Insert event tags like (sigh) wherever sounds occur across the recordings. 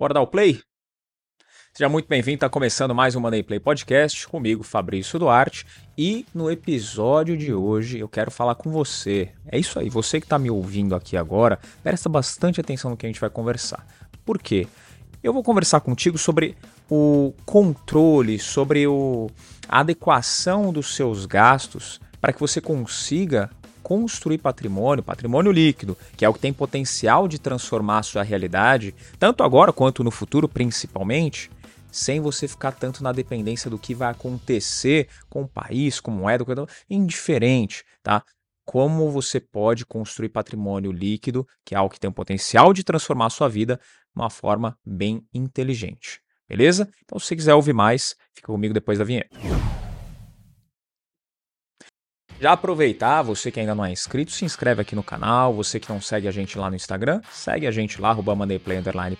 Bora dar o play? Seja muito bem-vindo, está começando mais um Money Play Podcast comigo, Fabrício Duarte, e no episódio de hoje eu quero falar com você. É isso aí, você que está me ouvindo aqui agora, presta bastante atenção no que a gente vai conversar. Por quê? Eu vou conversar contigo sobre o controle, sobre o, a adequação dos seus gastos para que você consiga construir patrimônio, patrimônio líquido, que é o que tem potencial de transformar a sua realidade, tanto agora quanto no futuro, principalmente, sem você ficar tanto na dependência do que vai acontecer com o país, com moeda, com... indiferente, tá? Como você pode construir patrimônio líquido, que é algo que tem o potencial de transformar a sua vida de uma forma bem inteligente. Beleza? Então, se você quiser ouvir mais, fica comigo depois da vinheta. Já aproveitar, você que ainda não é inscrito, se inscreve aqui no canal. Você que não segue a gente lá no Instagram, segue a gente lá, arroba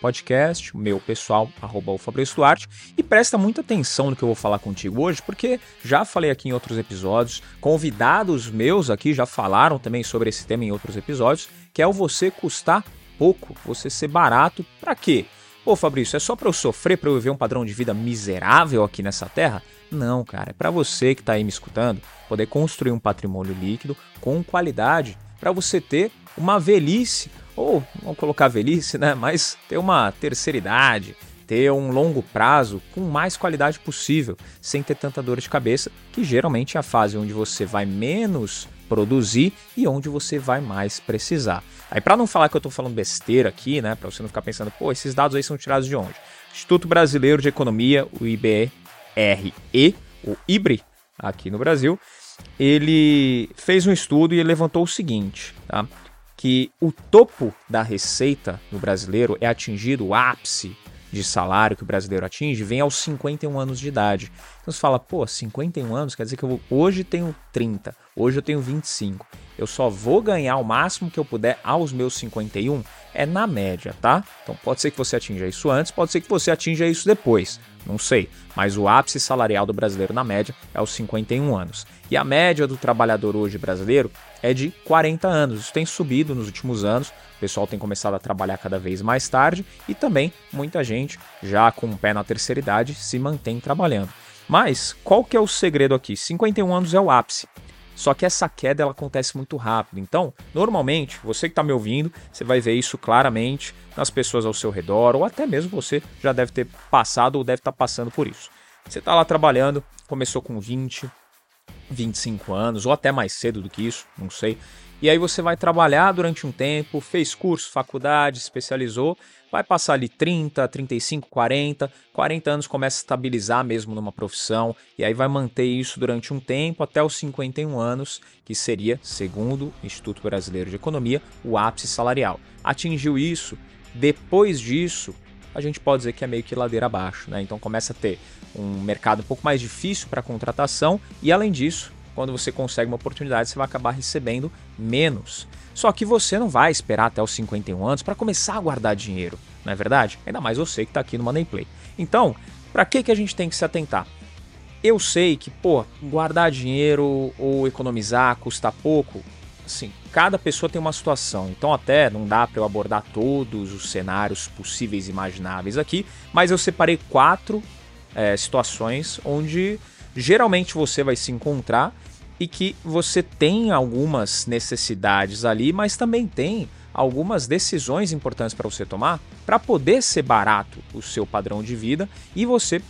Podcast, meu pessoal, arroba Duarte. E presta muita atenção no que eu vou falar contigo hoje, porque já falei aqui em outros episódios, convidados meus aqui já falaram também sobre esse tema em outros episódios, que é o você custar pouco, você ser barato, para quê? Pô, Fabrício, é só para eu sofrer, para eu viver um padrão de vida miserável aqui nessa terra? Não, cara, é para você que está aí me escutando poder construir um patrimônio líquido com qualidade para você ter uma velhice, ou vamos colocar velhice, né? Mas ter uma terceira idade, ter um longo prazo com mais qualidade possível, sem ter tanta dor de cabeça, que geralmente é a fase onde você vai menos produzir e onde você vai mais precisar. Aí para não falar que eu estou falando besteira aqui, né, para você não ficar pensando, pô, esses dados aí são tirados de onde? Instituto Brasileiro de Economia, o IBRE, o IBRE, aqui no Brasil, ele fez um estudo e levantou o seguinte, tá? que o topo da receita no brasileiro é atingido, o ápice de salário que o brasileiro atinge vem aos 51 anos de idade. Então você fala, pô, 51 anos quer dizer que eu hoje tenho 30, hoje eu tenho 25. Eu só vou ganhar o máximo que eu puder aos meus 51? É na média, tá? Então pode ser que você atinja isso antes, pode ser que você atinja isso depois. Não sei, mas o ápice salarial do brasileiro na média é aos 51 anos. E a média do trabalhador hoje brasileiro é de 40 anos. Isso tem subido nos últimos anos, o pessoal tem começado a trabalhar cada vez mais tarde e também muita gente, já com o pé na terceira idade, se mantém trabalhando. Mas qual que é o segredo aqui? 51 anos é o ápice. Só que essa queda ela acontece muito rápido. Então, normalmente, você que está me ouvindo, você vai ver isso claramente nas pessoas ao seu redor, ou até mesmo você já deve ter passado ou deve estar tá passando por isso. Você está lá trabalhando, começou com 20, 25 anos, ou até mais cedo do que isso, não sei. E aí você vai trabalhar durante um tempo, fez curso, faculdade, especializou, vai passar ali 30, 35, 40, 40 anos começa a estabilizar mesmo numa profissão, e aí vai manter isso durante um tempo até os 51 anos, que seria, segundo o Instituto Brasileiro de Economia, o ápice salarial. Atingiu isso, depois disso, a gente pode dizer que é meio que ladeira abaixo, né? Então começa a ter um mercado um pouco mais difícil para contratação e além disso, quando você consegue uma oportunidade, você vai acabar recebendo menos. Só que você não vai esperar até os 51 anos para começar a guardar dinheiro, não é verdade? Ainda mais você que está aqui no Money Play. Então, para que, que a gente tem que se atentar? Eu sei que, pô, guardar dinheiro ou economizar custa pouco. Assim, cada pessoa tem uma situação, então até não dá para eu abordar todos os cenários possíveis e imagináveis aqui, mas eu separei quatro é, situações onde geralmente você vai se encontrar e que você tem algumas necessidades ali, mas também tem algumas decisões importantes para você tomar para poder ser barato o seu padrão de vida e você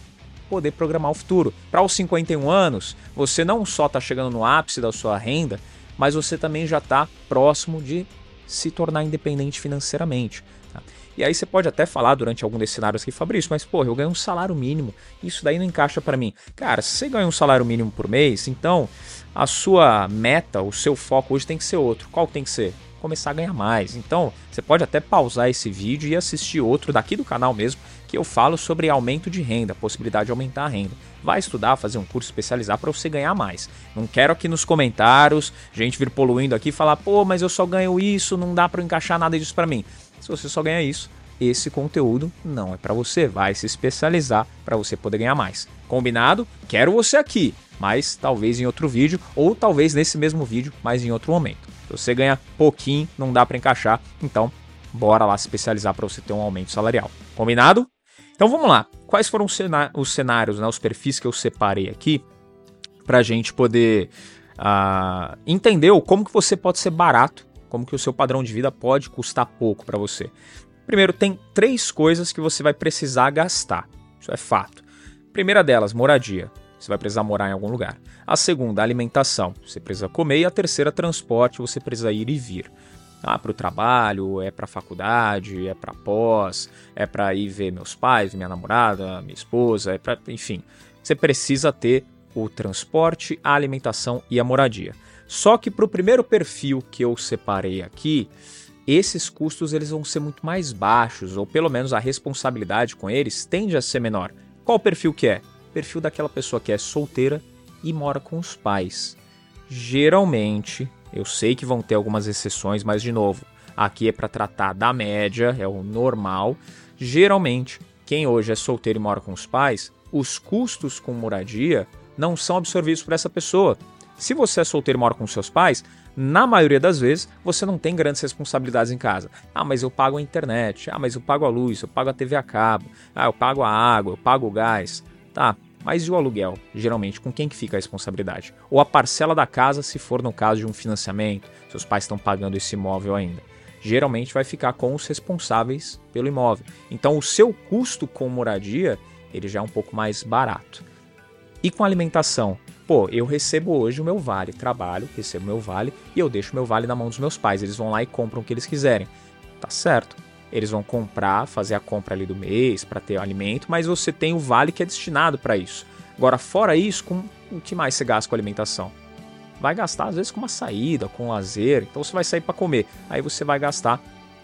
poder programar o futuro. Para os 51 anos, você não só está chegando no ápice da sua renda, mas você também já está próximo de se tornar independente financeiramente. Tá? E aí você pode até falar durante algum desses cenários aqui, Fabrício, mas pô, eu ganho um salário mínimo, isso daí não encaixa para mim. Cara, se você ganha um salário mínimo por mês, então a sua meta, o seu foco hoje tem que ser outro. Qual tem que ser? Começar a ganhar mais. Então, você pode até pausar esse vídeo e assistir outro daqui do canal mesmo, que eu falo sobre aumento de renda, possibilidade de aumentar a renda. Vai estudar, fazer um curso especializado para você ganhar mais. Não quero aqui nos comentários gente vir poluindo aqui e falar, pô, mas eu só ganho isso, não dá para encaixar nada disso para mim. Se você só ganha isso, esse conteúdo não é para você. Vai se especializar para você poder ganhar mais. Combinado? Quero você aqui, mas talvez em outro vídeo ou talvez nesse mesmo vídeo, mas em outro momento. Se você ganha pouquinho, não dá para encaixar, então bora lá se especializar para você ter um aumento salarial. Combinado? Então vamos lá. Quais foram os cenários, né, os perfis que eu separei aqui para a gente poder uh, entender como que você pode ser barato, como que o seu padrão de vida pode custar pouco para você. Primeiro, tem três coisas que você vai precisar gastar. Isso é fato. Primeira delas, moradia. Você vai precisar morar em algum lugar. A segunda, alimentação. Você precisa comer. E a terceira, transporte. Você precisa ir e vir. Ah, para o trabalho, é para faculdade, é para pós, é para ir ver meus pais, minha namorada, minha esposa, é para, enfim, você precisa ter o transporte, a alimentação e a moradia. Só que para o primeiro perfil que eu separei aqui, esses custos eles vão ser muito mais baixos, ou pelo menos a responsabilidade com eles tende a ser menor. Qual perfil que é? Perfil daquela pessoa que é solteira e mora com os pais. Geralmente, eu sei que vão ter algumas exceções, mas de novo, aqui é para tratar da média, é o normal. Geralmente, quem hoje é solteiro e mora com os pais, os custos com moradia não são absorvidos por essa pessoa. Se você é solteiro e mora com seus pais, na maioria das vezes você não tem grandes responsabilidades em casa. Ah, mas eu pago a internet. Ah, mas eu pago a luz, eu pago a TV a cabo. Ah, eu pago a água, eu pago o gás. Tá, mas e o aluguel? Geralmente, com quem que fica a responsabilidade? Ou a parcela da casa, se for no caso de um financiamento, seus pais estão pagando esse imóvel ainda. Geralmente vai ficar com os responsáveis pelo imóvel. Então, o seu custo com moradia, ele já é um pouco mais barato. E com alimentação? Pô, eu recebo hoje o meu vale, trabalho, recebo meu vale e eu deixo meu vale na mão dos meus pais. Eles vão lá e compram o que eles quiserem. Tá certo eles vão comprar, fazer a compra ali do mês para ter alimento, mas você tem o vale que é destinado para isso. Agora, fora isso, com o que mais você gasta com alimentação? Vai gastar às vezes com uma saída, com um lazer, então você vai sair para comer. Aí você vai gastar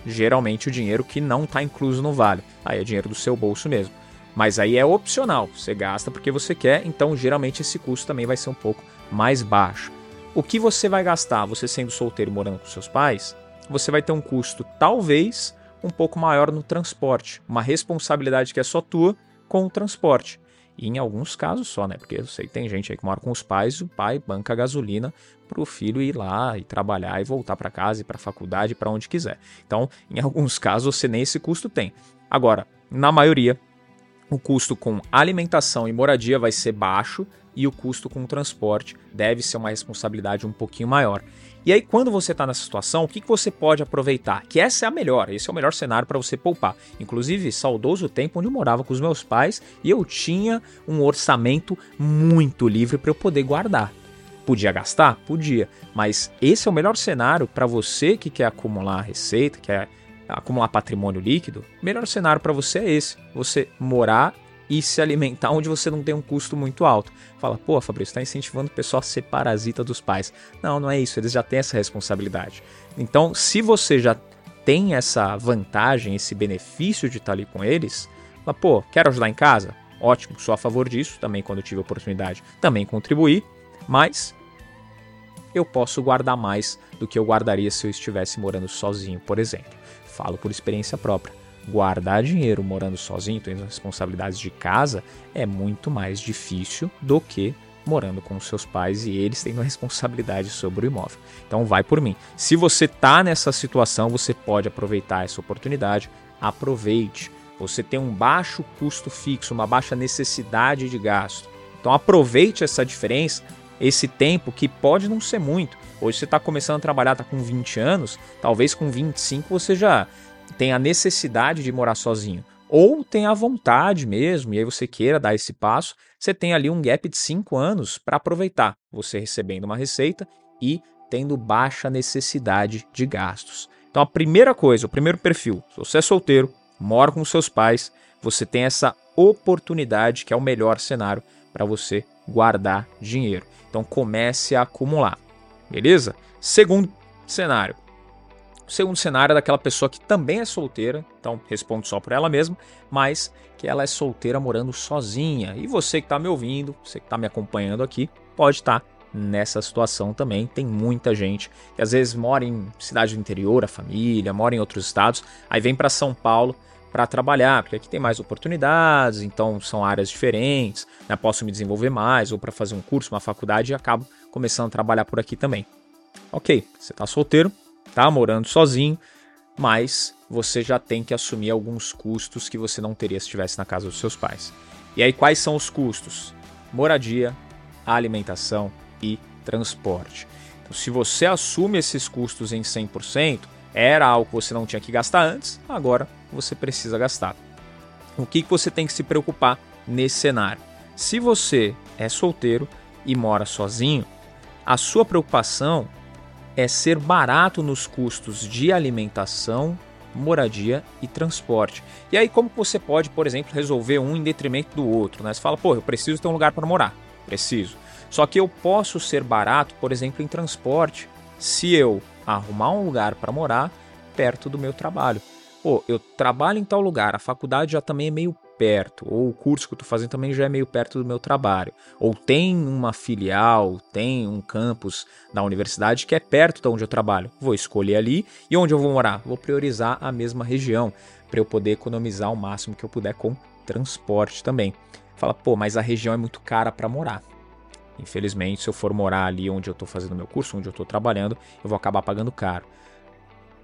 geralmente o dinheiro que não está incluso no vale. Aí é dinheiro do seu bolso mesmo. Mas aí é opcional, você gasta porque você quer, então geralmente esse custo também vai ser um pouco mais baixo. O que você vai gastar, você sendo solteiro morando com seus pais, você vai ter um custo talvez um pouco maior no transporte, uma responsabilidade que é só tua com o transporte. E em alguns casos só, né? Porque eu sei que tem gente aí que mora com os pais, o pai banca gasolina para o filho ir lá e trabalhar e voltar para casa e para a faculdade, para onde quiser. Então, em (laughs) alguns casos, você nem esse custo tem. Agora, na maioria, o custo com alimentação e moradia vai ser baixo e o custo com transporte deve ser uma responsabilidade um pouquinho maior. E aí, quando você está nessa situação, o que, que você pode aproveitar? Que essa é a melhor, esse é o melhor cenário para você poupar. Inclusive, saudoso tempo onde eu morava com os meus pais e eu tinha um orçamento muito livre para eu poder guardar. Podia gastar? Podia. Mas esse é o melhor cenário para você que quer acumular receita, quer acumular patrimônio líquido. O melhor cenário para você é esse: você morar e se alimentar onde você não tem um custo muito alto. Fala, pô, Fabrício, está incentivando o pessoal a ser parasita dos pais. Não, não é isso, eles já têm essa responsabilidade. Então, se você já tem essa vantagem, esse benefício de estar ali com eles, fala, pô, quero ajudar em casa? Ótimo, sou a favor disso, também quando tive a oportunidade, também contribuir, mas eu posso guardar mais do que eu guardaria se eu estivesse morando sozinho, por exemplo. Falo por experiência própria guardar dinheiro morando sozinho, tendo responsabilidades de casa, é muito mais difícil do que morando com seus pais e eles tendo responsabilidade sobre o imóvel. Então vai por mim. Se você está nessa situação, você pode aproveitar essa oportunidade. Aproveite. Você tem um baixo custo fixo, uma baixa necessidade de gasto. Então aproveite essa diferença, esse tempo que pode não ser muito. Hoje você está começando a trabalhar, está com 20 anos, talvez com 25 você já tem a necessidade de morar sozinho, ou tem a vontade mesmo, e aí você queira dar esse passo, você tem ali um gap de 5 anos para aproveitar, você recebendo uma receita e tendo baixa necessidade de gastos. Então a primeira coisa, o primeiro perfil, se você é solteiro, mora com seus pais, você tem essa oportunidade que é o melhor cenário para você guardar dinheiro. Então comece a acumular, beleza? Segundo cenário, o segundo cenário é daquela pessoa que também é solteira, então respondo só por ela mesma, mas que ela é solteira morando sozinha. E você que está me ouvindo, você que está me acompanhando aqui, pode estar tá nessa situação também. Tem muita gente que às vezes mora em cidade do interior, a família, mora em outros estados, aí vem para São Paulo para trabalhar, porque aqui tem mais oportunidades, então são áreas diferentes, né? posso me desenvolver mais, ou para fazer um curso, uma faculdade, e acabo começando a trabalhar por aqui também. Ok, você está solteiro, tá morando sozinho, mas você já tem que assumir alguns custos que você não teria se estivesse na casa dos seus pais. E aí, quais são os custos? Moradia, alimentação e transporte. Então, se você assume esses custos em 100%, era algo que você não tinha que gastar antes, agora você precisa gastar. O que, você tem que se preocupar nesse cenário? Se você é solteiro e mora sozinho, a sua preocupação é ser barato nos custos de alimentação, moradia e transporte. E aí, como você pode, por exemplo, resolver um em detrimento do outro? Né? Você fala, pô, eu preciso ter um lugar para morar. Preciso. Só que eu posso ser barato, por exemplo, em transporte, se eu arrumar um lugar para morar perto do meu trabalho. Pô, eu trabalho em tal lugar, a faculdade já também é meio perto, ou o curso que eu estou fazendo também já é meio perto do meu trabalho, ou tem uma filial, tem um campus da universidade que é perto de onde eu trabalho. Vou escolher ali e onde eu vou morar? Vou priorizar a mesma região para eu poder economizar o máximo que eu puder com transporte também. Fala, pô, mas a região é muito cara para morar. Infelizmente, se eu for morar ali onde eu estou fazendo meu curso, onde eu estou trabalhando, eu vou acabar pagando caro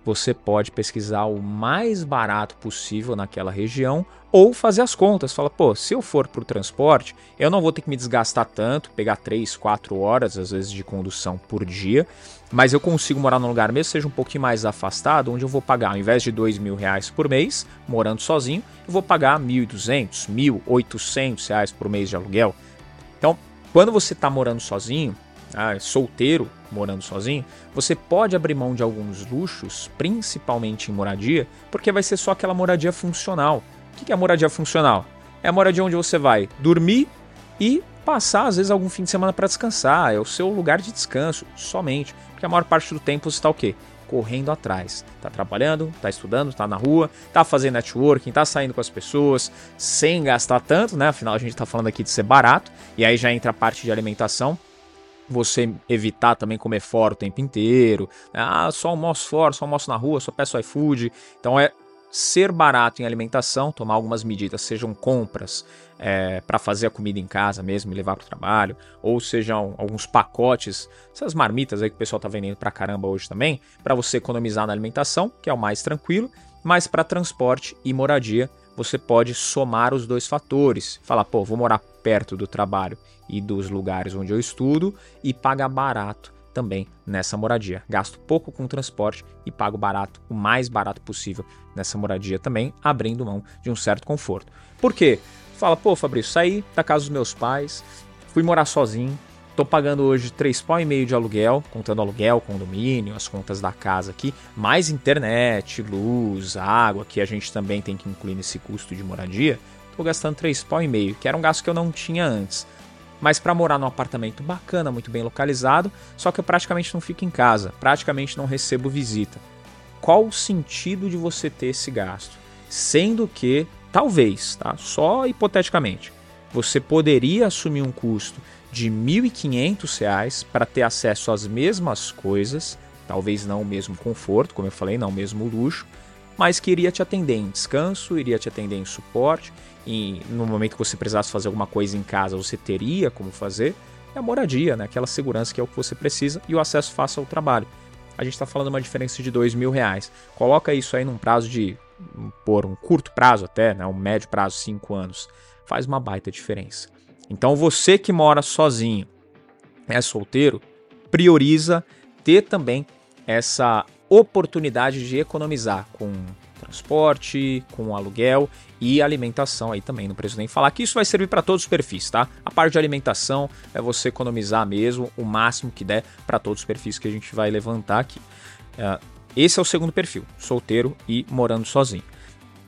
você pode pesquisar o mais barato possível naquela região ou fazer as contas. Fala, pô, se eu for para o transporte, eu não vou ter que me desgastar tanto, pegar 3, 4 horas às vezes de condução por dia, mas eu consigo morar num lugar mesmo seja um pouquinho mais afastado, onde eu vou pagar, ao invés de 2 mil reais por mês, morando sozinho, eu vou pagar 1.200, 1.800 reais por mês de aluguel. Então, quando você está morando sozinho, ah, solteiro, morando sozinho, você pode abrir mão de alguns luxos, principalmente em moradia, porque vai ser só aquela moradia funcional. O que é a moradia funcional? É a moradia onde você vai dormir e passar, às vezes, algum fim de semana para descansar. É o seu lugar de descanso, somente. Porque a maior parte do tempo você está o quê? Correndo atrás. Está trabalhando, está estudando, está na rua, está fazendo networking, está saindo com as pessoas, sem gastar tanto, né? Afinal, a gente está falando aqui de ser barato. E aí já entra a parte de alimentação você evitar também comer fora o tempo inteiro. Ah, só almoço fora, só almoço na rua, só peço iFood. Então é ser barato em alimentação, tomar algumas medidas, sejam compras é, para fazer a comida em casa mesmo e levar para o trabalho, ou sejam alguns pacotes, essas marmitas aí que o pessoal está vendendo para caramba hoje também, para você economizar na alimentação, que é o mais tranquilo, mas para transporte e moradia você pode somar os dois fatores. Falar, pô, vou morar perto do trabalho e dos lugares onde eu estudo e pagar barato também nessa moradia. Gasto pouco com transporte e pago barato, o mais barato possível nessa moradia também, abrindo mão de um certo conforto. Por quê? Fala, pô, Fabrício, saí da casa dos meus pais, fui morar sozinho, Tô pagando hoje três pau e meio de aluguel, contando aluguel, condomínio, as contas da casa aqui, mais internet, luz, água, que a gente também tem que incluir nesse custo de moradia. Tô gastando três pau e meio, que era um gasto que eu não tinha antes. Mas para morar num apartamento bacana, muito bem localizado, só que eu praticamente não fico em casa, praticamente não recebo visita. Qual o sentido de você ter esse gasto? Sendo que, talvez, tá? Só hipoteticamente, você poderia assumir um custo de R$ 1.500 para ter acesso às mesmas coisas, talvez não o mesmo conforto, como eu falei, não o mesmo luxo, mas que iria te atender em descanso, iria te atender em suporte, e no momento que você precisasse fazer alguma coisa em casa, você teria como fazer, é a moradia, né? aquela segurança que é o que você precisa e o acesso fácil ao trabalho. A gente está falando uma diferença de dois mil reais. Coloca isso aí num prazo de, por um curto prazo até, né? um médio prazo, cinco anos. Faz uma baita diferença. Então você que mora sozinho, é solteiro, prioriza ter também essa oportunidade de economizar com transporte, com aluguel e alimentação aí também. Não preciso nem falar que isso vai servir para todos os perfis, tá? A parte de alimentação é você economizar mesmo o máximo que der para todos os perfis que a gente vai levantar aqui. É, esse é o segundo perfil, solteiro e morando sozinho.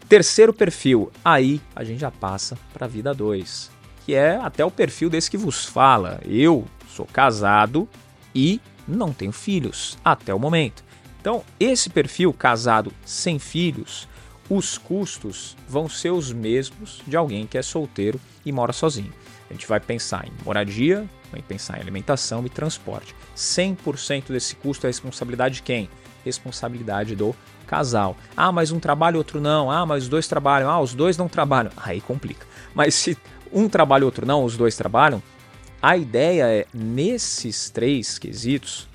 Terceiro perfil, aí a gente já passa para a vida 2 que é até o perfil desse que vos fala. Eu sou casado e não tenho filhos até o momento. Então, esse perfil casado sem filhos, os custos vão ser os mesmos de alguém que é solteiro e mora sozinho. A gente vai pensar em moradia, vai pensar em alimentação e transporte. 100% desse custo é responsabilidade de quem? Responsabilidade do casal. Ah, mas um trabalha, outro não. Ah, mas os dois trabalham. Ah, os dois não trabalham. Aí complica. Mas se um trabalha, outro não, os dois trabalham. A ideia é, nesses três quesitos,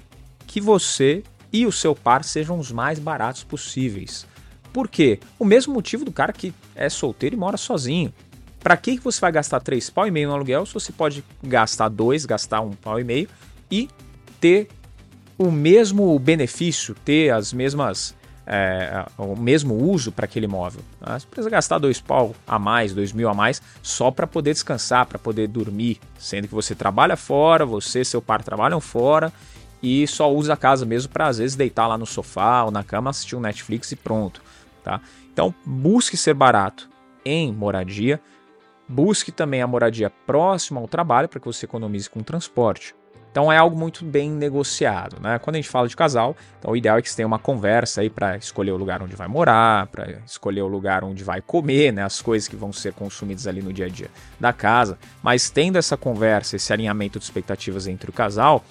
que você e o seu par sejam os mais baratos possíveis. Por quê? O mesmo motivo do cara que é solteiro e mora sozinho. Para que você vai gastar três pau e meio no aluguel se você pode gastar dois, gastar um pau e meio e ter o mesmo benefício, ter as mesmas é, o mesmo uso para aquele imóvel. Né? Você precisa gastar dois pau a mais, dois mil a mais, só para poder descansar, para poder dormir, sendo que você trabalha fora, você e seu par trabalham fora e só usa a casa mesmo para às vezes deitar lá no sofá ou na cama, assistir um Netflix e pronto. Tá? Então busque ser barato em moradia, busque também a moradia próxima ao trabalho para que você economize com transporte. Então é algo muito bem negociado, né? Quando a gente fala de casal, então o ideal é que você tenha uma conversa aí para escolher o lugar onde vai morar, para escolher o lugar onde vai comer, né? As coisas que vão ser consumidas ali no dia a dia da casa. Mas tendo essa conversa, esse alinhamento de expectativas entre o casal,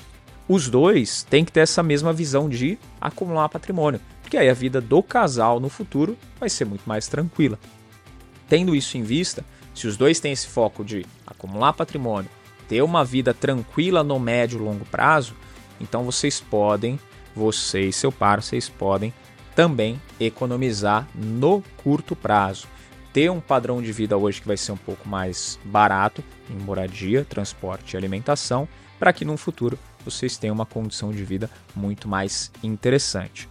os dois têm que ter essa mesma visão de acumular patrimônio, porque aí a vida do casal no futuro vai ser muito mais tranquila. Tendo isso em vista, se os dois têm esse foco de acumular patrimônio, ter uma vida tranquila no médio e longo prazo, então vocês podem, você e seu par, vocês podem também economizar no curto prazo. Ter um padrão de vida hoje que vai ser um pouco mais barato em moradia, transporte e alimentação, para que no futuro vocês tenham uma condição de vida muito mais interessante.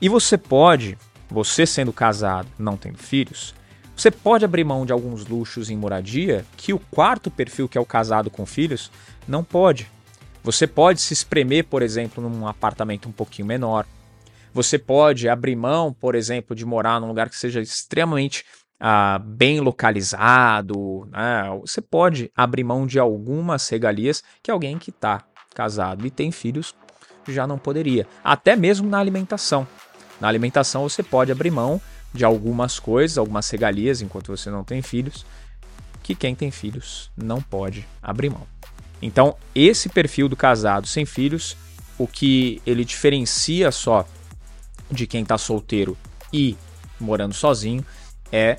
E você pode, você sendo casado, não tendo filhos, você pode abrir mão de alguns luxos em moradia que o quarto perfil, que é o casado com filhos, não pode. Você pode se espremer, por exemplo, num apartamento um pouquinho menor. Você pode abrir mão, por exemplo, de morar num lugar que seja extremamente ah, bem localizado. Né? Você pode abrir mão de algumas regalias que alguém que está casado e tem filhos já não poderia. Até mesmo na alimentação. Na alimentação você pode abrir mão de algumas coisas, algumas regalias enquanto você não tem filhos, que quem tem filhos não pode abrir mão. Então, esse perfil do casado sem filhos, o que ele diferencia só de quem está solteiro e morando sozinho é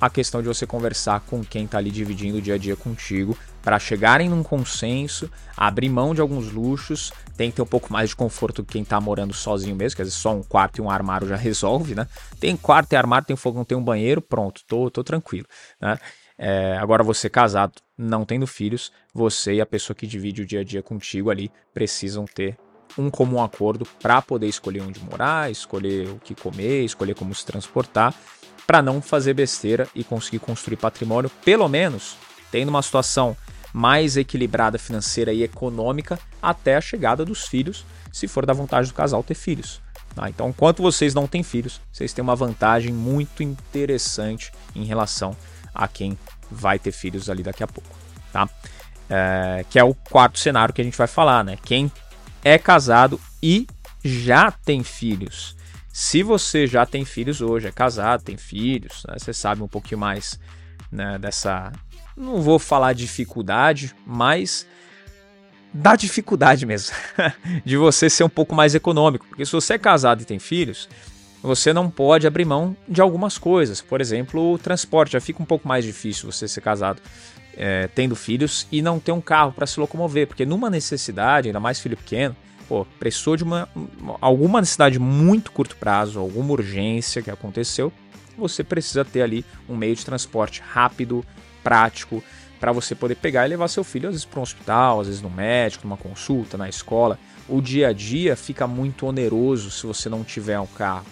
a questão de você conversar com quem está ali dividindo o dia a dia contigo para chegarem num consenso, abrir mão de alguns luxos, tem que ter um pouco mais de conforto que quem está morando sozinho mesmo, quer dizer, só um quarto e um armário já (laughs) resolve, né? Tem quarto e armário, tem fogão, tem um banheiro, pronto, tô, tô tranquilo, né? É, agora você casado, não tendo filhos, você e a pessoa que divide o dia a dia contigo ali precisam ter um comum acordo para poder escolher onde morar, escolher o que comer, escolher como se transportar para não fazer besteira e conseguir construir patrimônio, pelo menos tendo uma situação mais equilibrada financeira e econômica até a chegada dos filhos, se for da vontade do casal ter filhos. Tá? Então, enquanto vocês não têm filhos, vocês têm uma vantagem muito interessante em relação a quem vai ter filhos ali daqui a pouco. Tá? É, que é o quarto cenário que a gente vai falar, né? Quem é casado e já tem filhos. Se você já tem filhos hoje, é casado, tem filhos, né, você sabe um pouquinho mais né, dessa. Não vou falar dificuldade, mas da dificuldade mesmo (laughs) de você ser um pouco mais econômico. Porque se você é casado e tem filhos, você não pode abrir mão de algumas coisas. Por exemplo, o transporte. Já fica um pouco mais difícil você ser casado é, tendo filhos e não ter um carro para se locomover. Porque numa necessidade, ainda mais filho pequeno, pô, precisou de uma, alguma necessidade muito curto prazo, alguma urgência que aconteceu, você precisa ter ali um meio de transporte rápido, prático, para você poder pegar e levar seu filho às vezes para um hospital, às vezes no médico, numa consulta, na escola. O dia a dia fica muito oneroso se você não tiver um carro,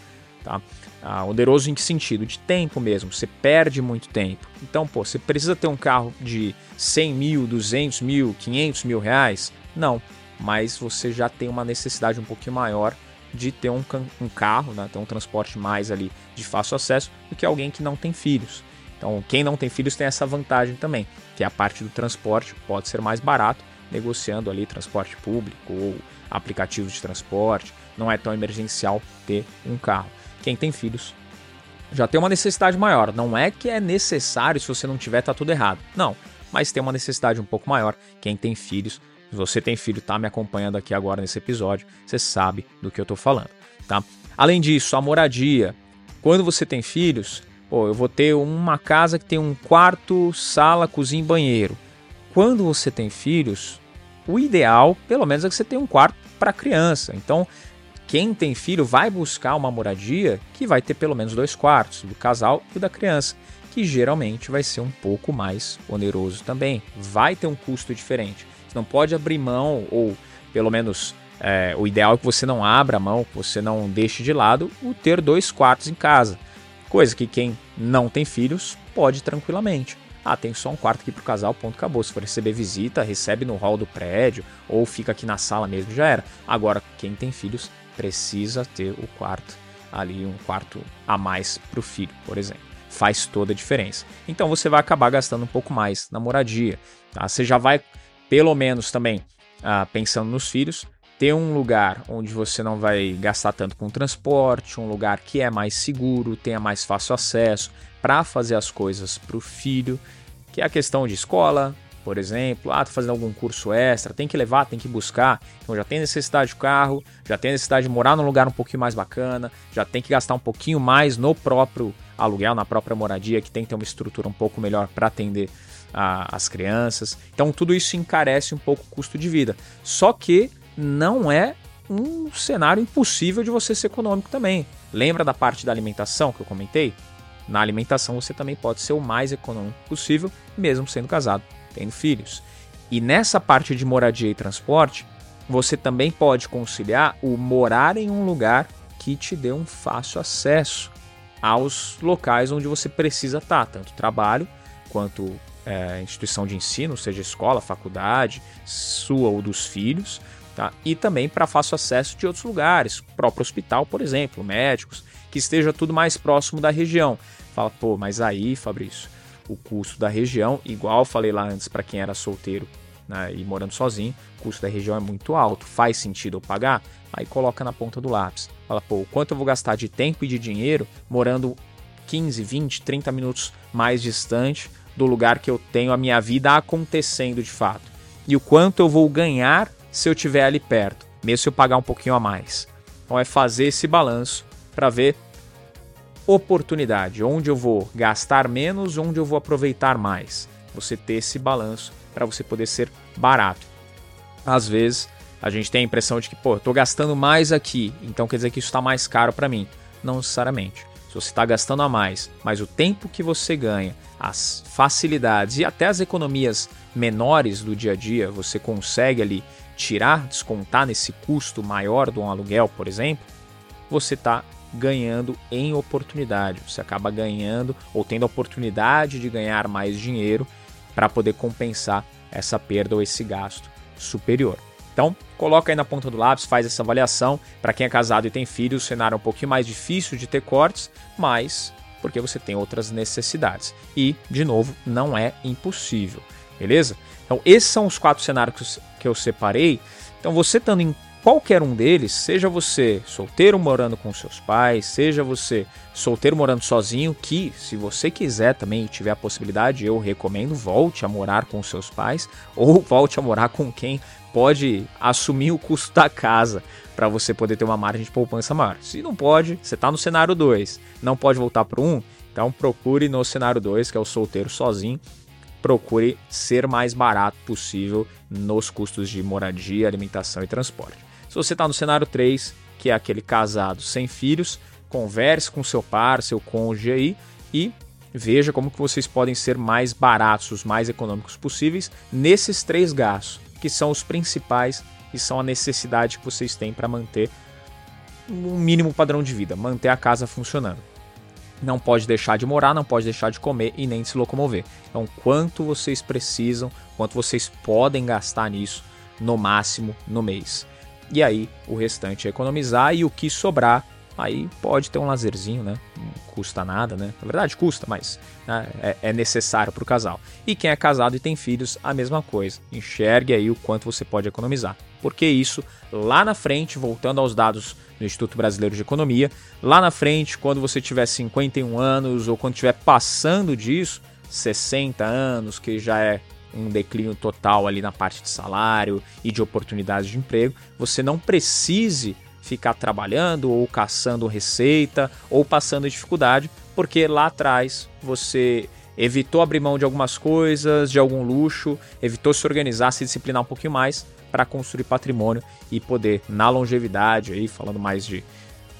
tá? Ah, oneroso em que sentido? De tempo mesmo, você perde muito tempo. Então, pô, você precisa ter um carro de 100 mil, 200 mil, 500 mil reais? Não, mas você já tem uma necessidade um pouquinho maior de ter um, um carro, né, ter um transporte mais ali de fácil acesso do que alguém que não tem filhos. Então, quem não tem filhos tem essa vantagem também, que a parte do transporte pode ser mais barato, negociando ali transporte público ou aplicativos de transporte. Não é tão emergencial ter um carro. Quem tem filhos já tem uma necessidade maior. Não é que é necessário, se você não tiver, tá tudo errado. Não, mas tem uma necessidade um pouco maior. Quem tem filhos se você tem filho, tá me acompanhando aqui agora nesse episódio, você sabe do que eu tô falando, tá? Além disso, a moradia. Quando você tem filhos, pô, eu vou ter uma casa que tem um quarto, sala, cozinha e banheiro. Quando você tem filhos, o ideal, pelo menos, é que você tenha um quarto para criança. Então, quem tem filho vai buscar uma moradia que vai ter pelo menos dois quartos, do casal e da criança, que geralmente vai ser um pouco mais oneroso também. Vai ter um custo diferente. Você não pode abrir mão, ou pelo menos é, o ideal é que você não abra mão, que você não deixe de lado o ter dois quartos em casa. Coisa que quem não tem filhos pode tranquilamente. Ah, tem só um quarto aqui pro casal, ponto, acabou. Se for receber visita, recebe no hall do prédio ou fica aqui na sala mesmo, já era. Agora, quem tem filhos precisa ter o quarto ali, um quarto a mais pro filho, por exemplo. Faz toda a diferença. Então você vai acabar gastando um pouco mais na moradia. Tá? Você já vai, pelo menos também, ah, pensando nos filhos, ter um lugar onde você não vai gastar tanto com transporte, um lugar que é mais seguro, tenha mais fácil acesso para fazer as coisas para o filho, que é a questão de escola, por exemplo, ah, tô fazendo algum curso extra, tem que levar, tem que buscar, então já tem necessidade de carro, já tem necessidade de morar num lugar um pouquinho mais bacana, já tem que gastar um pouquinho mais no próprio aluguel, na própria moradia, que tem que ter uma estrutura um pouco melhor para atender a, as crianças. Então tudo isso encarece um pouco o custo de vida. Só que não é um cenário impossível de você ser econômico também. Lembra da parte da alimentação que eu comentei? Na alimentação você também pode ser o mais econômico possível, mesmo sendo casado, tendo filhos. E nessa parte de moradia e transporte, você também pode conciliar o morar em um lugar que te dê um fácil acesso aos locais onde você precisa estar, tanto trabalho quanto é, instituição de ensino, seja escola, faculdade, sua ou dos filhos, Tá? E também para fácil acesso de outros lugares, próprio hospital, por exemplo, médicos, que esteja tudo mais próximo da região. Fala, pô, mas aí, Fabrício, o custo da região, igual falei lá antes para quem era solteiro né, e morando sozinho, o custo da região é muito alto. Faz sentido eu pagar? Aí coloca na ponta do lápis. Fala, pô, quanto eu vou gastar de tempo e de dinheiro morando 15, 20, 30 minutos mais distante do lugar que eu tenho a minha vida acontecendo de fato? E o quanto eu vou ganhar se eu estiver ali perto, mesmo se eu pagar um pouquinho a mais. Então é fazer esse balanço para ver oportunidade, onde eu vou gastar menos, onde eu vou aproveitar mais. Você ter esse balanço para você poder ser barato. Às vezes a gente tem a impressão de que, pô, estou gastando mais aqui, então quer dizer que isso está mais caro para mim. Não necessariamente. Se você está gastando a mais, mas o tempo que você ganha, as facilidades e até as economias menores do dia a dia, você consegue ali tirar, descontar nesse custo maior de um aluguel, por exemplo, você está ganhando em oportunidade. Você acaba ganhando ou tendo a oportunidade de ganhar mais dinheiro para poder compensar essa perda ou esse gasto superior. Então, coloca aí na ponta do lápis, faz essa avaliação. Para quem é casado e tem filhos, o cenário é um pouquinho mais difícil de ter cortes, mas porque você tem outras necessidades. E, de novo, não é impossível, beleza? Então, esses são os quatro cenários que eu separei. Então, você estando em qualquer um deles, seja você solteiro morando com seus pais, seja você solteiro morando sozinho, que se você quiser também e tiver a possibilidade, eu recomendo, volte a morar com seus pais ou volte a morar com quem pode assumir o custo da casa para você poder ter uma margem de poupança maior. Se não pode, você está no cenário 2, não pode voltar para um, então procure no cenário 2, que é o solteiro sozinho, procure ser mais barato possível nos custos de moradia, alimentação e transporte. Se você está no cenário 3, que é aquele casado sem filhos, converse com seu par, seu cônjuge aí e veja como que vocês podem ser mais baratos, os mais econômicos possíveis nesses três gastos, que são os principais e são a necessidade que vocês têm para manter um mínimo padrão de vida, manter a casa funcionando não pode deixar de morar, não pode deixar de comer e nem de se locomover. Então, quanto vocês precisam, quanto vocês podem gastar nisso no máximo no mês. E aí, o restante é economizar e o que sobrar, aí pode ter um lazerzinho, né? Não custa nada, né? Na verdade, custa, mas né? é, é necessário para o casal. E quem é casado e tem filhos, a mesma coisa. Enxergue aí o quanto você pode economizar. Porque isso, lá na frente, voltando aos dados no Instituto Brasileiro de Economia. Lá na frente, quando você tiver 51 anos ou quando estiver passando disso, 60 anos, que já é um declínio total ali na parte de salário e de oportunidades de emprego, você não precise ficar trabalhando ou caçando receita ou passando dificuldade, porque lá atrás você evitou abrir mão de algumas coisas, de algum luxo, evitou se organizar, se disciplinar um pouquinho mais para construir patrimônio e poder, na longevidade, aí, falando mais de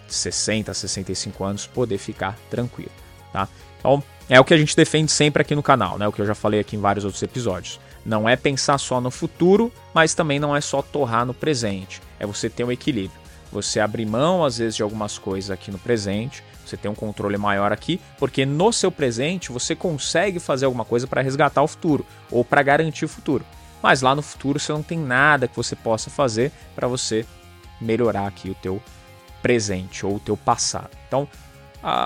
60, 65 anos, poder ficar tranquilo. Tá? Então, é o que a gente defende sempre aqui no canal, né? O que eu já falei aqui em vários outros episódios. Não é pensar só no futuro, mas também não é só torrar no presente. É você ter um equilíbrio. Você abrir mão, às vezes, de algumas coisas aqui no presente, você tem um controle maior aqui, porque no seu presente você consegue fazer alguma coisa para resgatar o futuro ou para garantir o futuro. Mas lá no futuro você não tem nada que você possa fazer para você melhorar aqui o teu presente ou o teu passado. Então,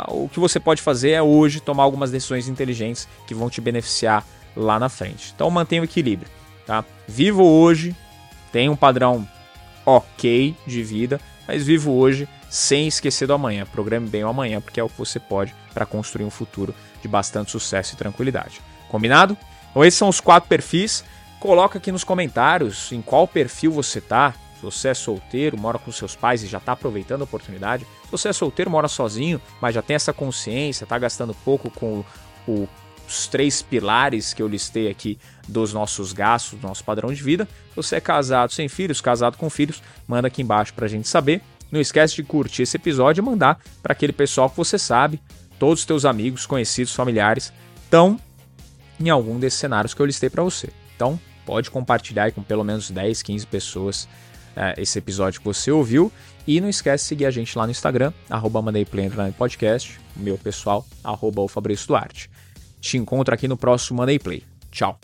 o que você pode fazer é hoje tomar algumas decisões inteligentes que vão te beneficiar lá na frente. Então mantenha o equilíbrio, tá? Vivo hoje, tenha um padrão ok de vida, mas vivo hoje sem esquecer do amanhã. Programe bem o amanhã, porque é o que você pode para construir um futuro de bastante sucesso e tranquilidade. Combinado? Então esses são os quatro perfis. Coloca aqui nos comentários em qual perfil você tá. Se você é solteiro, mora com seus pais e já está aproveitando a oportunidade. Se você é solteiro, mora sozinho, mas já tem essa consciência, está gastando pouco com o os três pilares que eu listei aqui dos nossos gastos, do nosso padrão de vida. Se você é casado sem filhos, casado com filhos, manda aqui embaixo para a gente saber. Não esquece de curtir esse episódio e mandar para aquele pessoal que você sabe, todos os teus amigos, conhecidos, familiares, estão em algum desses cenários que eu listei para você. Então, pode compartilhar com pelo menos 10, 15 pessoas é, esse episódio que você ouviu. E não esquece de seguir a gente lá no Instagram, arroba Podcast, o meu pessoal, arroba o Fabrício Duarte. Te encontro aqui no próximo Money Play. Tchau.